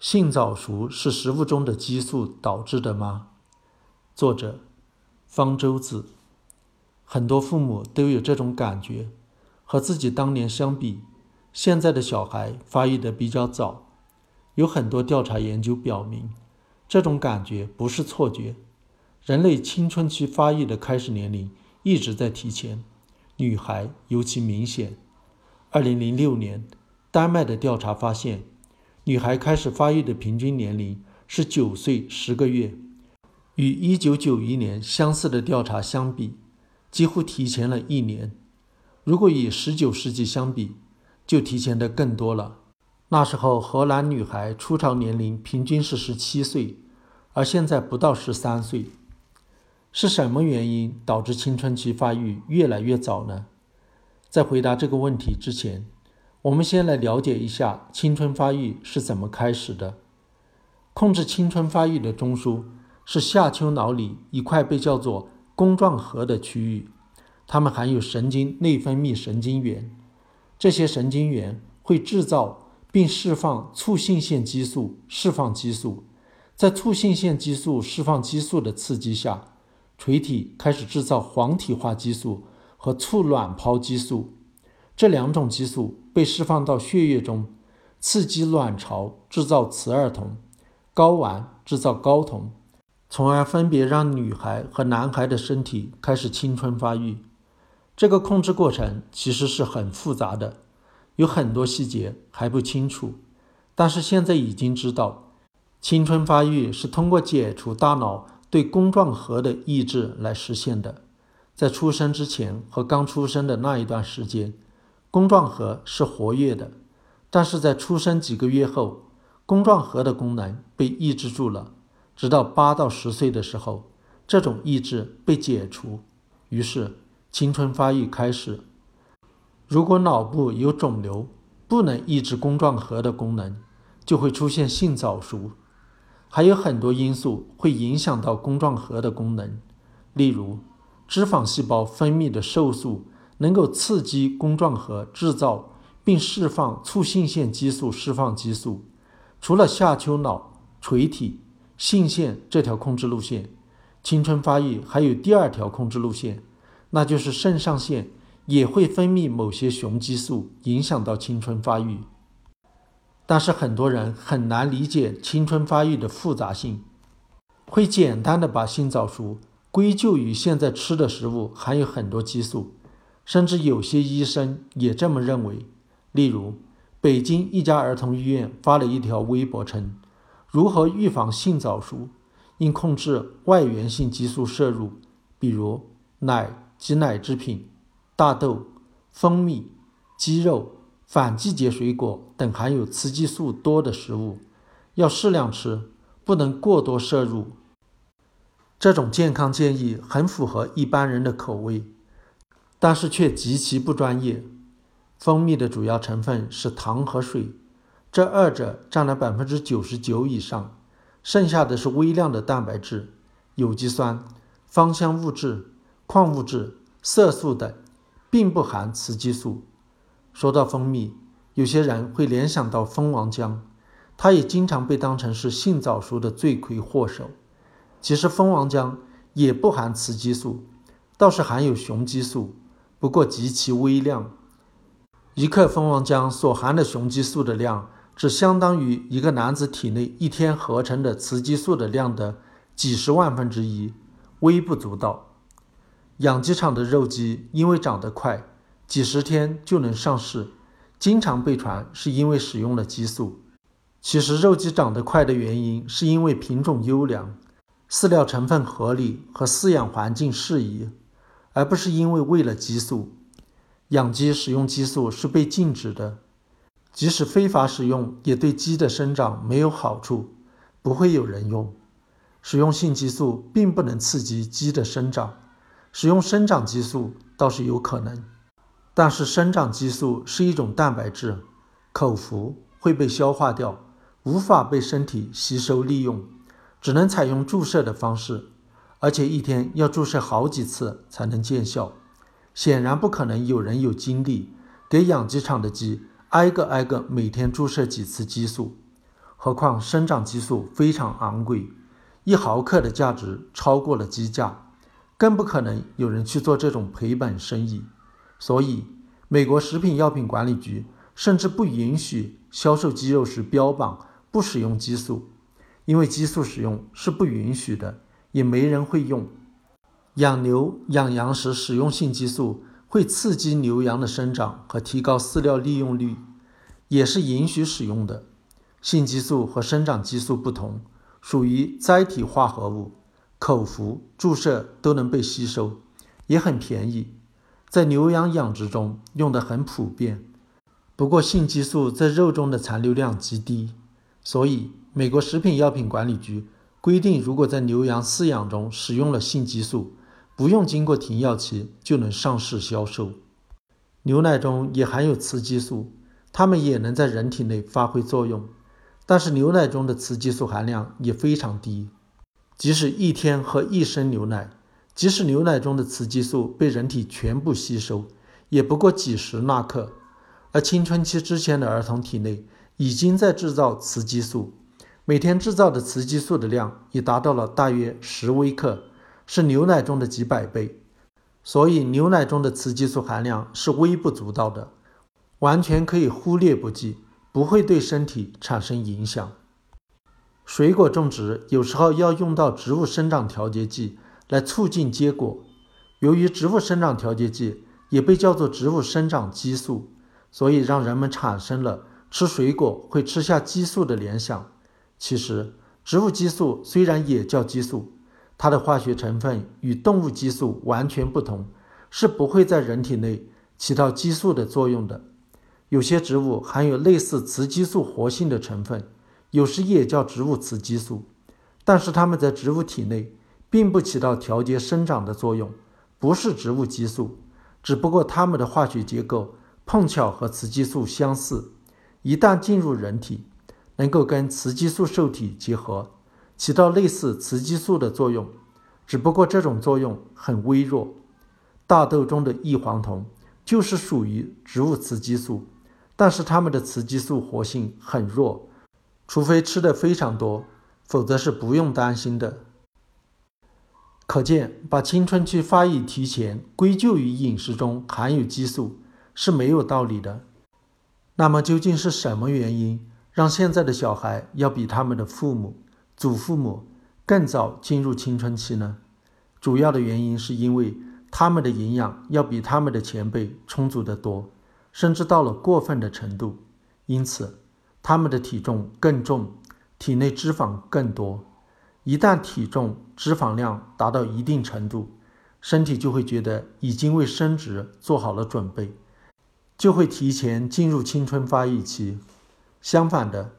性早熟是食物中的激素导致的吗？作者：方舟子。很多父母都有这种感觉，和自己当年相比，现在的小孩发育的比较早。有很多调查研究表明，这种感觉不是错觉。人类青春期发育的开始年龄一直在提前，女孩尤其明显。二零零六年，丹麦的调查发现。女孩开始发育的平均年龄是九岁十个月，与一九九一年相似的调查相比，几乎提前了一年。如果与十九世纪相比，就提前的更多了。那时候荷兰女孩初潮年龄平均是十七岁，而现在不到十三岁。是什么原因导致青春期发育越来越早呢？在回答这个问题之前。我们先来了解一下青春发育是怎么开始的。控制青春发育的中枢是下丘脑里一块被叫做弓状核的区域，它们含有神经内分泌神经元。这些神经元会制造并释放促性腺激素释放激素，在促性腺激素释放激素的刺激下，垂体开始制造黄体化激素和促卵泡激素。这两种激素被释放到血液中，刺激卵巢制造雌二酮，睾丸制造睾酮，从而分别让女孩和男孩的身体开始青春发育。这个控制过程其实是很复杂的，有很多细节还不清楚。但是现在已经知道，青春发育是通过解除大脑对弓状核的抑制来实现的。在出生之前和刚出生的那一段时间。弓状核是活跃的，但是在出生几个月后，弓状核的功能被抑制住了。直到八到十岁的时候，这种抑制被解除，于是青春发育开始。如果脑部有肿瘤，不能抑制弓状核的功能，就会出现性早熟。还有很多因素会影响到弓状核的功能，例如脂肪细胞分泌的瘦素。能够刺激弓状核制造并释放促性腺激素释放激素。除了下丘脑、垂体、性腺这条控制路线，青春发育还有第二条控制路线，那就是肾上腺也会分泌某些雄激素，影响到青春发育。但是很多人很难理解青春发育的复杂性，会简单的把性早熟归咎于现在吃的食物含有很多激素。甚至有些医生也这么认为。例如，北京一家儿童医院发了一条微博称：“如何预防性早熟？应控制外源性激素摄入，比如奶及奶制品、大豆、蜂蜜、鸡肉、反季节水果等含有雌激素多的食物，要适量吃，不能过多摄入。”这种健康建议很符合一般人的口味。但是却极其不专业。蜂蜜的主要成分是糖和水，这二者占了百分之九十九以上，剩下的是微量的蛋白质、有机酸、芳香物质、矿物质、色素等，并不含雌激素。说到蜂蜜，有些人会联想到蜂王浆，它也经常被当成是性早熟的罪魁祸首。其实蜂王浆也不含雌激素，倒是含有雄激素。不过极其微量，一克蜂王浆所含的雄激素的量，只相当于一个男子体内一天合成的雌激素的量的几十万分之一，微不足道。养鸡场的肉鸡因为长得快，几十天就能上市，经常被传是因为使用了激素。其实肉鸡长得快的原因，是因为品种优良、饲料成分合理和饲养环境适宜。而不是因为为了激素，养鸡使用激素是被禁止的，即使非法使用，也对鸡的生长没有好处，不会有人用。使用性激素并不能刺激鸡的生长，使用生长激素倒是有可能。但是生长激素是一种蛋白质，口服会被消化掉，无法被身体吸收利用，只能采用注射的方式。而且一天要注射好几次才能见效，显然不可能有人有精力给养鸡场的鸡挨个挨个每天注射几次激素。何况生长激素非常昂贵，一毫克的价值超过了鸡价，更不可能有人去做这种赔本生意。所以，美国食品药品管理局甚至不允许销售鸡肉时标榜不使用激素，因为激素使用是不允许的，也没人会用。养牛、养羊时使用性激素会刺激牛羊的生长和提高饲料利用率，也是允许使用的。性激素和生长激素不同，属于载体化合物，口服、注射都能被吸收，也很便宜，在牛羊养殖中用的很普遍。不过，性激素在肉中的残留量极低，所以美国食品药品管理局规定，如果在牛羊饲养中使用了性激素，不用经过停药期就能上市销售。牛奶中也含有雌激素，它们也能在人体内发挥作用，但是牛奶中的雌激素含量也非常低。即使一天喝一升牛奶，即使牛奶中的雌激素被人体全部吸收，也不过几十纳克。而青春期之前的儿童体内已经在制造雌激素，每天制造的雌激素的量已达到了大约十微克。是牛奶中的几百倍，所以牛奶中的雌激素含量是微不足道的，完全可以忽略不计，不会对身体产生影响。水果种植有时候要用到植物生长调节剂来促进结果，由于植物生长调节剂也被叫做植物生长激素，所以让人们产生了吃水果会吃下激素的联想。其实，植物激素虽然也叫激素。它的化学成分与动物激素完全不同，是不会在人体内起到激素的作用的。有些植物含有类似雌激素活性的成分，有时也叫植物雌激素，但是它们在植物体内并不起到调节生长的作用，不是植物激素，只不过它们的化学结构碰巧和雌激素相似，一旦进入人体，能够跟雌激素受体结合。起到类似雌激素的作用，只不过这种作用很微弱。大豆中的异黄酮就是属于植物雌激素，但是它们的雌激素活性很弱，除非吃的非常多，否则是不用担心的。可见，把青春期发育提前归咎于饮食中含有激素是没有道理的。那么，究竟是什么原因让现在的小孩要比他们的父母？祖父母更早进入青春期呢，主要的原因是因为他们的营养要比他们的前辈充足得多，甚至到了过分的程度，因此他们的体重更重，体内脂肪更多。一旦体重脂肪量达到一定程度，身体就会觉得已经为生殖做好了准备，就会提前进入青春发育期。相反的。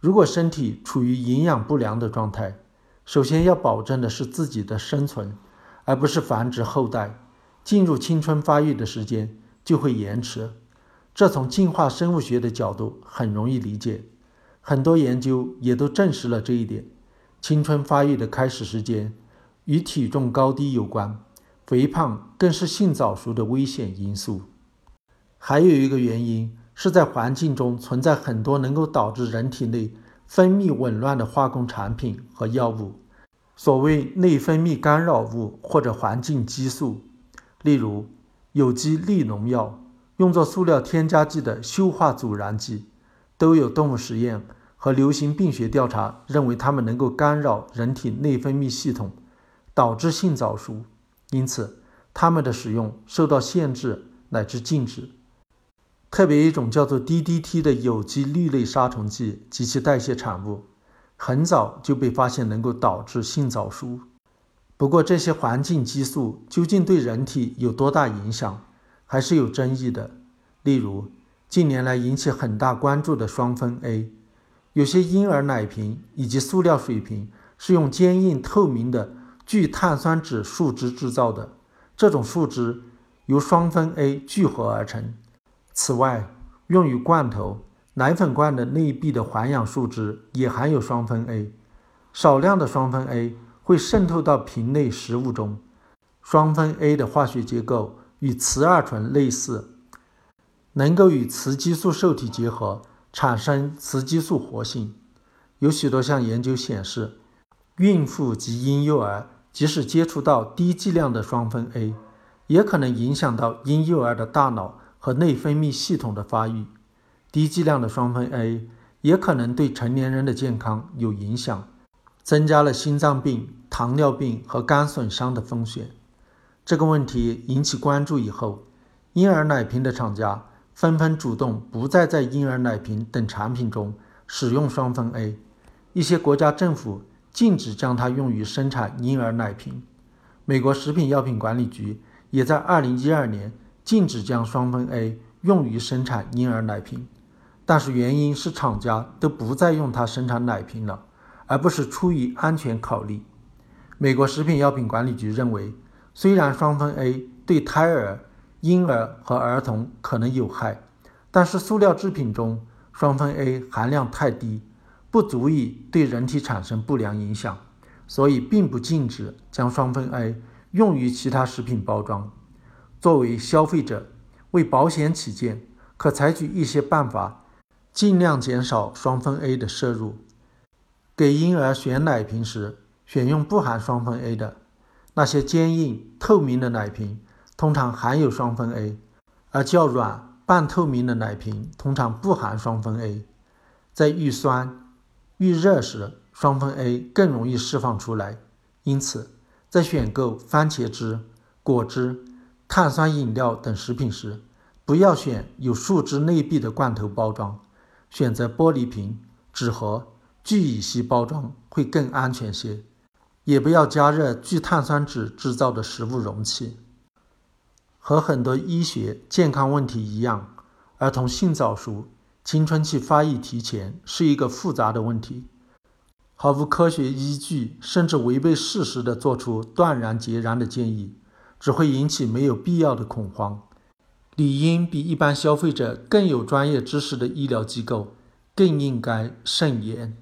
如果身体处于营养不良的状态，首先要保证的是自己的生存，而不是繁殖后代。进入青春发育的时间就会延迟，这从进化生物学的角度很容易理解。很多研究也都证实了这一点。青春发育的开始时间与体重高低有关，肥胖更是性早熟的危险因素。还有一个原因。是在环境中存在很多能够导致人体内分泌紊乱的化工产品和药物，所谓内分泌干扰物或者环境激素，例如有机利农药、用作塑料添加剂的溴化阻燃剂，都有动物实验和流行病学调查认为它们能够干扰人体内分泌系统，导致性早熟，因此它们的使用受到限制乃至禁止。特别一种叫做 DDT 的有机氯类杀虫剂及其代谢产物，很早就被发现能够导致性早熟。不过，这些环境激素究竟对人体有多大影响，还是有争议的。例如，近年来引起很大关注的双酚 A，有些婴儿奶瓶以及塑料水瓶是用坚硬透明的聚碳酸酯树脂制造的，这种树脂由双酚 A 聚合而成。此外，用于罐头、奶粉罐的内壁的环氧树脂也含有双酚 A，少量的双酚 A 会渗透到瓶内食物中。双酚 A 的化学结构与雌二醇类似，能够与雌激素受体结合，产生雌激素活性。有许多项研究显示，孕妇及婴幼儿即使接触到低剂量的双酚 A，也可能影响到婴幼儿的大脑和内分泌系统的发育。低剂量的双酚 A 也可能对成年人的健康有影响，增加了心脏病、糖尿病和肝损伤的风险。这个问题引起关注以后，婴儿奶瓶的厂家纷纷主动不再在婴儿奶瓶等产品中使用双酚 A。一些国家政府禁止将它用于生产婴儿奶瓶。美国食品药品管理局也在2012年禁止将双酚 A 用于生产婴儿奶瓶，但是原因是厂家都不再用它生产奶瓶了，而不是出于安全考虑。美国食品药品管理局认为，虽然双酚 A 对胎儿、婴儿和儿童可能有害，但是塑料制品中双酚 A 含量太低。不足以对人体产生不良影响，所以并不禁止将双酚 A 用于其他食品包装。作为消费者，为保险起见，可采取一些办法，尽量减少双酚 A 的摄入。给婴儿选奶瓶时，选用不含双酚 A 的。那些坚硬透明的奶瓶通常含有双酚 A，而较软半透明的奶瓶通常不含双酚 A。在遇酸。遇热时，双酚 A 更容易释放出来，因此在选购番茄汁、果汁、碳酸饮料等食品时，不要选有树脂内壁的罐头包装，选择玻璃瓶、纸盒、聚乙烯包装会更安全些。也不要加热聚碳酸酯制造的食物容器。和很多医学健康问题一样，儿童性早熟。青春期发育提前是一个复杂的问题，毫无科学依据甚至违背事实的做出断然截然的建议，只会引起没有必要的恐慌。理应比一般消费者更有专业知识的医疗机构更应该慎言。